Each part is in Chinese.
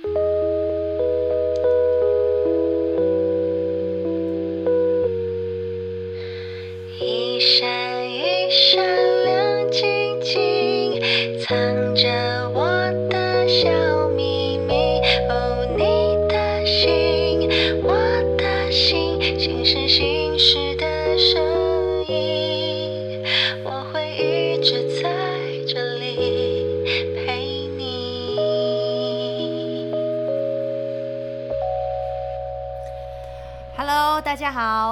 一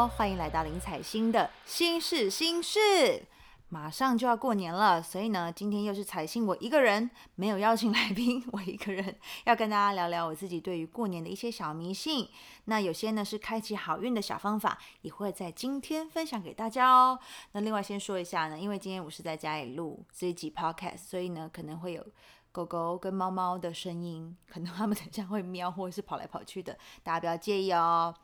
欢迎来到林采欣的心事心事。马上就要过年了，所以呢，今天又是采欣我一个人，没有邀请来宾，我一个人要跟大家聊聊我自己对于过年的一些小迷信。那有些呢是开启好运的小方法，也会在今天分享给大家哦。那另外先说一下呢，因为今天我是在家里录这一集 Podcast，所以呢可能会有狗狗跟猫猫的声音，可能它们等一下会喵或者是跑来跑去的，大家不要介意哦。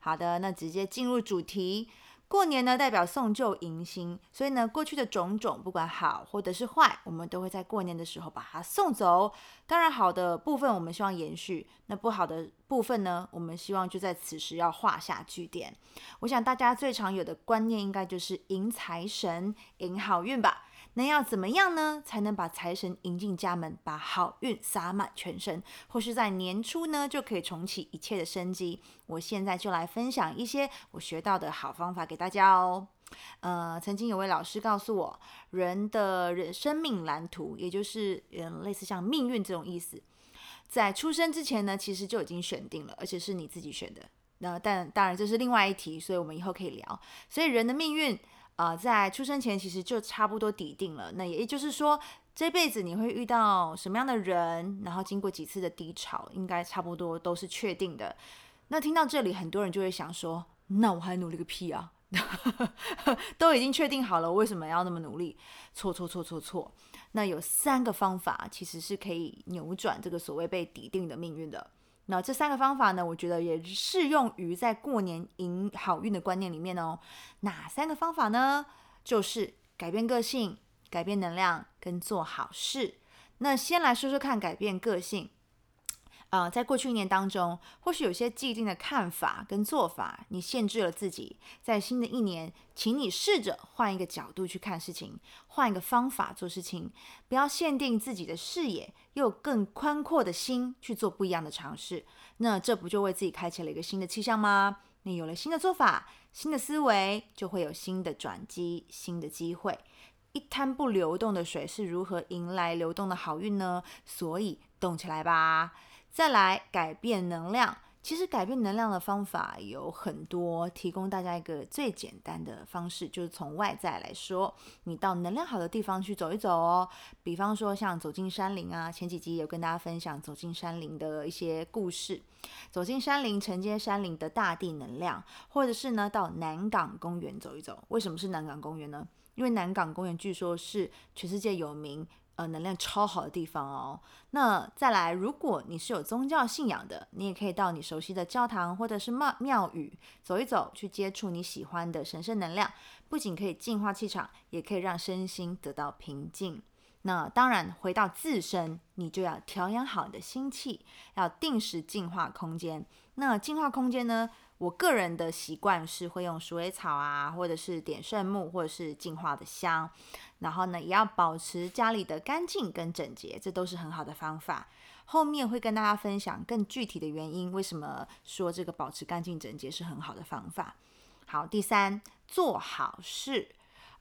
好的，那直接进入主题。过年呢，代表送旧迎新，所以呢，过去的种种，不管好或者是坏，我们都会在过年的时候把它送走。当然，好的部分我们希望延续，那不好的部分呢，我们希望就在此时要画下句点。我想大家最常有的观念，应该就是迎财神、迎好运吧。那要怎么样呢，才能把财神迎进家门，把好运洒满全身，或是在年初呢就可以重启一切的生机？我现在就来分享一些我学到的好方法给大家哦。呃，曾经有位老师告诉我，人的人生命蓝图，也就是嗯类似像命运这种意思，在出生之前呢，其实就已经选定了，而且是你自己选的。那但当然这是另外一题，所以我们以后可以聊。所以人的命运。呃，在出生前其实就差不多底定了。那也就是说，这辈子你会遇到什么样的人，然后经过几次的低潮，应该差不多都是确定的。那听到这里，很多人就会想说：那我还努力个屁啊！都已经确定好了，为什么要那么努力？错错错错错！那有三个方法，其实是可以扭转这个所谓被底定的命运的。那这三个方法呢，我觉得也适用于在过年迎好运的观念里面哦。哪三个方法呢？就是改变个性、改变能量跟做好事。那先来说说看，改变个性。呃，在过去一年当中，或许有些既定的看法跟做法，你限制了自己。在新的一年，请你试着换一个角度去看事情，换一个方法做事情，不要限定自己的视野，用更宽阔的心去做不一样的尝试。那这不就为自己开启了一个新的气象吗？你有了新的做法、新的思维，就会有新的转机、新的机会。一滩不流动的水是如何迎来流动的好运呢？所以动起来吧！再来改变能量，其实改变能量的方法有很多，提供大家一个最简单的方式，就是从外在来说，你到能量好的地方去走一走哦。比方说像走进山林啊，前几集有跟大家分享走进山林的一些故事，走进山林承接山林的大地能量，或者是呢到南港公园走一走。为什么是南港公园呢？因为南港公园据说是全世界有名。呃，能量超好的地方哦。那再来，如果你是有宗教信仰的，你也可以到你熟悉的教堂或者是庙庙宇走一走，去接触你喜欢的神圣能量，不仅可以净化气场，也可以让身心得到平静。那当然，回到自身，你就要调养好你的心气，要定时净化空间。那净化空间呢？我个人的习惯是会用鼠尾草啊，或者是点圣木，或者是净化的香。然后呢，也要保持家里的干净跟整洁，这都是很好的方法。后面会跟大家分享更具体的原因，为什么说这个保持干净整洁是很好的方法。好，第三，做好事。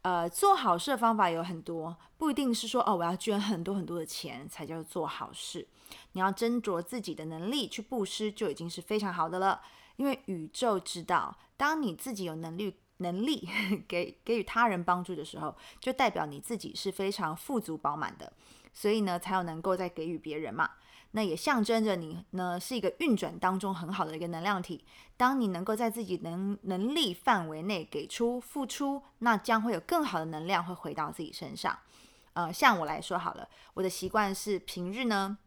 呃，做好事的方法有很多，不一定是说哦，我要捐很多很多的钱才叫做好事。你要斟酌自己的能力去布施，就已经是非常好的了。因为宇宙知道，当你自己有能力能力给给予他人帮助的时候，就代表你自己是非常富足饱满的，所以呢，才有能够再给予别人嘛。那也象征着你呢是一个运转当中很好的一个能量体。当你能够在自己能能力范围内给出付出，那将会有更好的能量会回到自己身上。呃，像我来说好了，我的习惯是平日呢。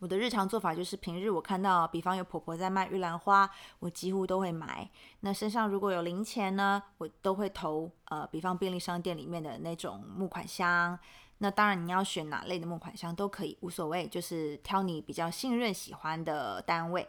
我的日常做法就是平日我看到，比方有婆婆在卖玉兰花，我几乎都会买。那身上如果有零钱呢，我都会投呃，比方便利商店里面的那种木款箱。那当然你要选哪类的木款箱都可以，无所谓，就是挑你比较信任、喜欢的单位。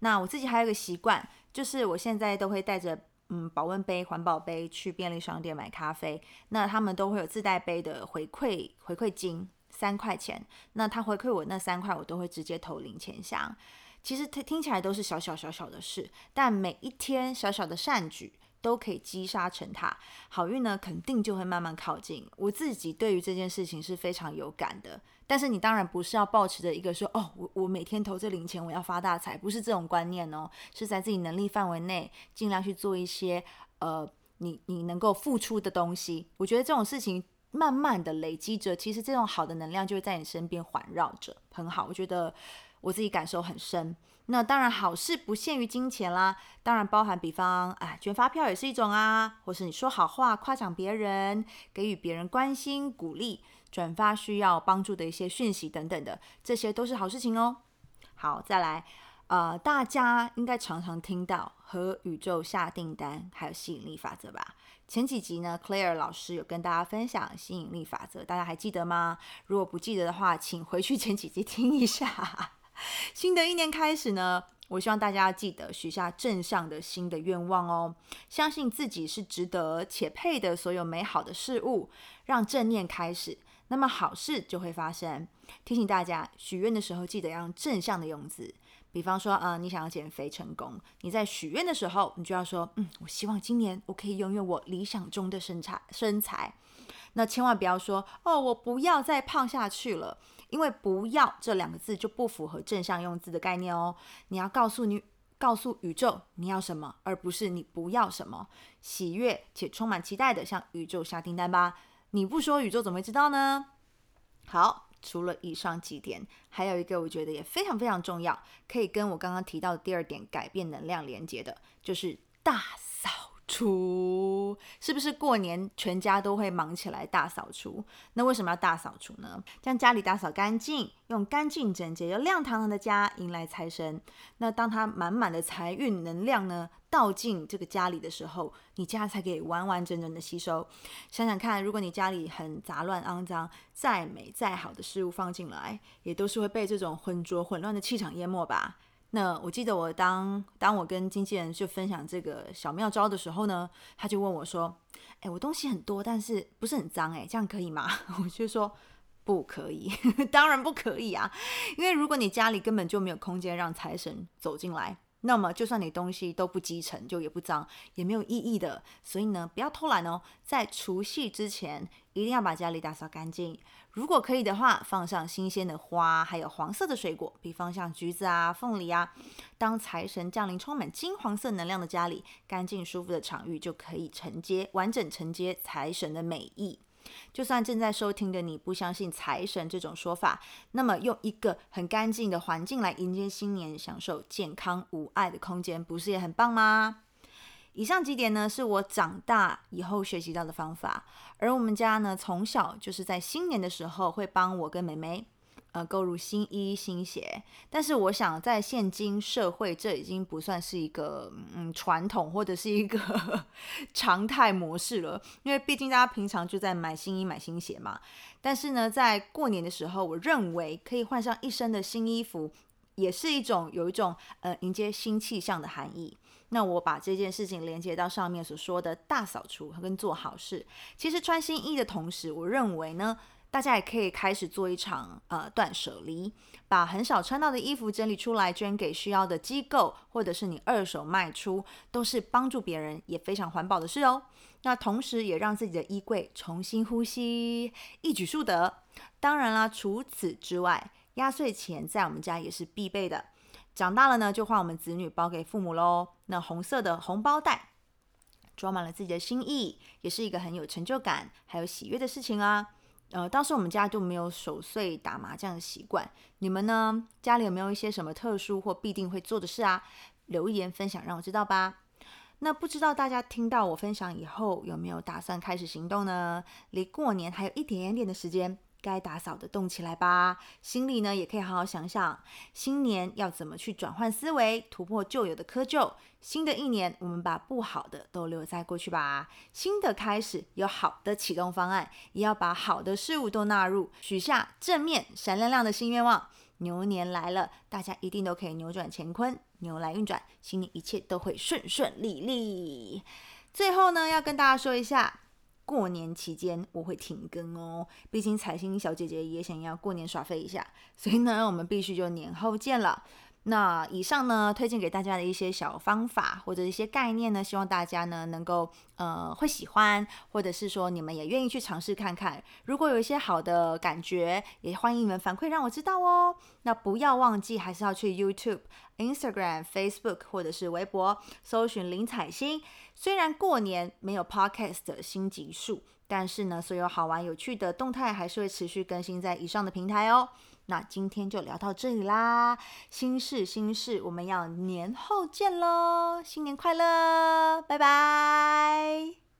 那我自己还有个习惯，就是我现在都会带着嗯保温杯、环保杯去便利商店买咖啡，那他们都会有自带杯的回馈回馈金三块钱，那他回馈我那三块，我都会直接投零钱箱。其实听听起来都是小小小小的事，但每一天小小的善举。都可以积沙成塔，好运呢肯定就会慢慢靠近。我自己对于这件事情是非常有感的，但是你当然不是要抱持着一个说哦，我我每天投这零钱我要发大财，不是这种观念哦，是在自己能力范围内尽量去做一些呃你你能够付出的东西。我觉得这种事情慢慢的累积着，其实这种好的能量就会在你身边环绕着，很好。我觉得我自己感受很深。那当然，好事不限于金钱啦，当然包含，比方，啊，捐发票也是一种啊，或是你说好话、夸奖别人、给予别人关心、鼓励、转发需要帮助的一些讯息等等的，这些都是好事情哦。好，再来，呃，大家应该常常听到和宇宙下订单，还有吸引力法则吧？前几集呢，Claire 老师有跟大家分享吸引力法则，大家还记得吗？如果不记得的话，请回去前几集听一下。新的一年开始呢，我希望大家要记得许下正向的新的愿望哦，相信自己是值得且配的所有美好的事物，让正念开始，那么好事就会发生。提醒大家，许愿的时候记得要用正向的用字，比方说，呃，你想要减肥成功，你在许愿的时候，你就要说，嗯，我希望今年我可以拥有我理想中的身材身材。那千万不要说，哦，我不要再胖下去了。因为“不要”这两个字就不符合正向用字的概念哦。你要告诉你，告诉宇宙你要什么，而不是你不要什么。喜悦且充满期待的向宇宙下订单吧。你不说，宇宙怎么会知道呢？好，除了以上几点，还有一个我觉得也非常非常重要，可以跟我刚刚提到的第二点改变能量连接的，就是大扫。除是不是过年全家都会忙起来大扫除？那为什么要大扫除呢？将家里打扫干净，用干净整洁又亮堂堂的家迎来财神。那当他满满的财运能量呢倒进这个家里的时候，你家才可以完完整整的吸收。想想看，如果你家里很杂乱肮脏，再美再好的事物放进来，也都是会被这种浑浊混乱的气场淹没吧。那我记得我当当我跟经纪人就分享这个小妙招的时候呢，他就问我说：“哎，我东西很多，但是不是很脏？哎，这样可以吗？” 我就说：“不可以，当然不可以啊！因为如果你家里根本就没有空间让财神走进来。”那么，就算你东西都不积尘，就也不脏，也没有意义的。所以呢，不要偷懒哦，在除夕之前一定要把家里打扫干净。如果可以的话，放上新鲜的花，还有黄色的水果，比方像橘子啊、凤梨啊。当财神降临，充满金黄色能量的家里，干净舒服的场域就可以承接完整承接财神的美意。就算正在收听的你不相信财神这种说法，那么用一个很干净的环境来迎接新年，享受健康无碍的空间，不是也很棒吗？以上几点呢，是我长大以后学习到的方法，而我们家呢，从小就是在新年的时候会帮我跟妹妹。呃，购入新衣新鞋，但是我想在现今社会，这已经不算是一个嗯传统或者是一个 常态模式了，因为毕竟大家平常就在买新衣买新鞋嘛。但是呢，在过年的时候，我认为可以换上一身的新衣服，也是一种有一种呃迎接新气象的含义。那我把这件事情连接到上面所说的大扫除跟做好事，其实穿新衣的同时，我认为呢。大家也可以开始做一场呃断舍离，把很少穿到的衣服整理出来，捐给需要的机构，或者是你二手卖出，都是帮助别人也非常环保的事哦。那同时也让自己的衣柜重新呼吸，一举数得。当然啦，除此之外，压岁钱在我们家也是必备的。长大了呢，就换我们子女包给父母喽。那红色的红包袋装满了自己的心意，也是一个很有成就感还有喜悦的事情啊。呃，当时我们家就没有守岁打麻将的习惯。你们呢？家里有没有一些什么特殊或必定会做的事啊？留言分享让我知道吧。那不知道大家听到我分享以后，有没有打算开始行动呢？离过年还有一点点的时间，该打扫的动起来吧。心里呢，也可以好好想想，新年要怎么去转换思维，突破旧有的窠臼。新的一年，我们把不好的都留在过去吧。新的开始有好的启动方案，也要把好的事物都纳入，许下正面、闪亮亮的新愿望。牛年来了，大家一定都可以扭转乾坤，牛来运转，新年一切都会顺顺利利。最后呢，要跟大家说一下，过年期间我会停更哦，毕竟彩星小姐姐也想要过年耍飞一下，所以呢，我们必须就年后见了。那以上呢，推荐给大家的一些小方法或者一些概念呢，希望大家呢能够呃会喜欢，或者是说你们也愿意去尝试看看。如果有一些好的感觉，也欢迎你们反馈让我知道哦。那不要忘记，还是要去 YouTube、Instagram、Facebook 或者是微博搜寻林彩欣。虽然过年没有 Podcast 的新集数，但是呢，所有好玩有趣的动态还是会持续更新在以上的平台哦。那今天就聊到这里啦，心事心事，我们要年后见喽，新年快乐，拜拜。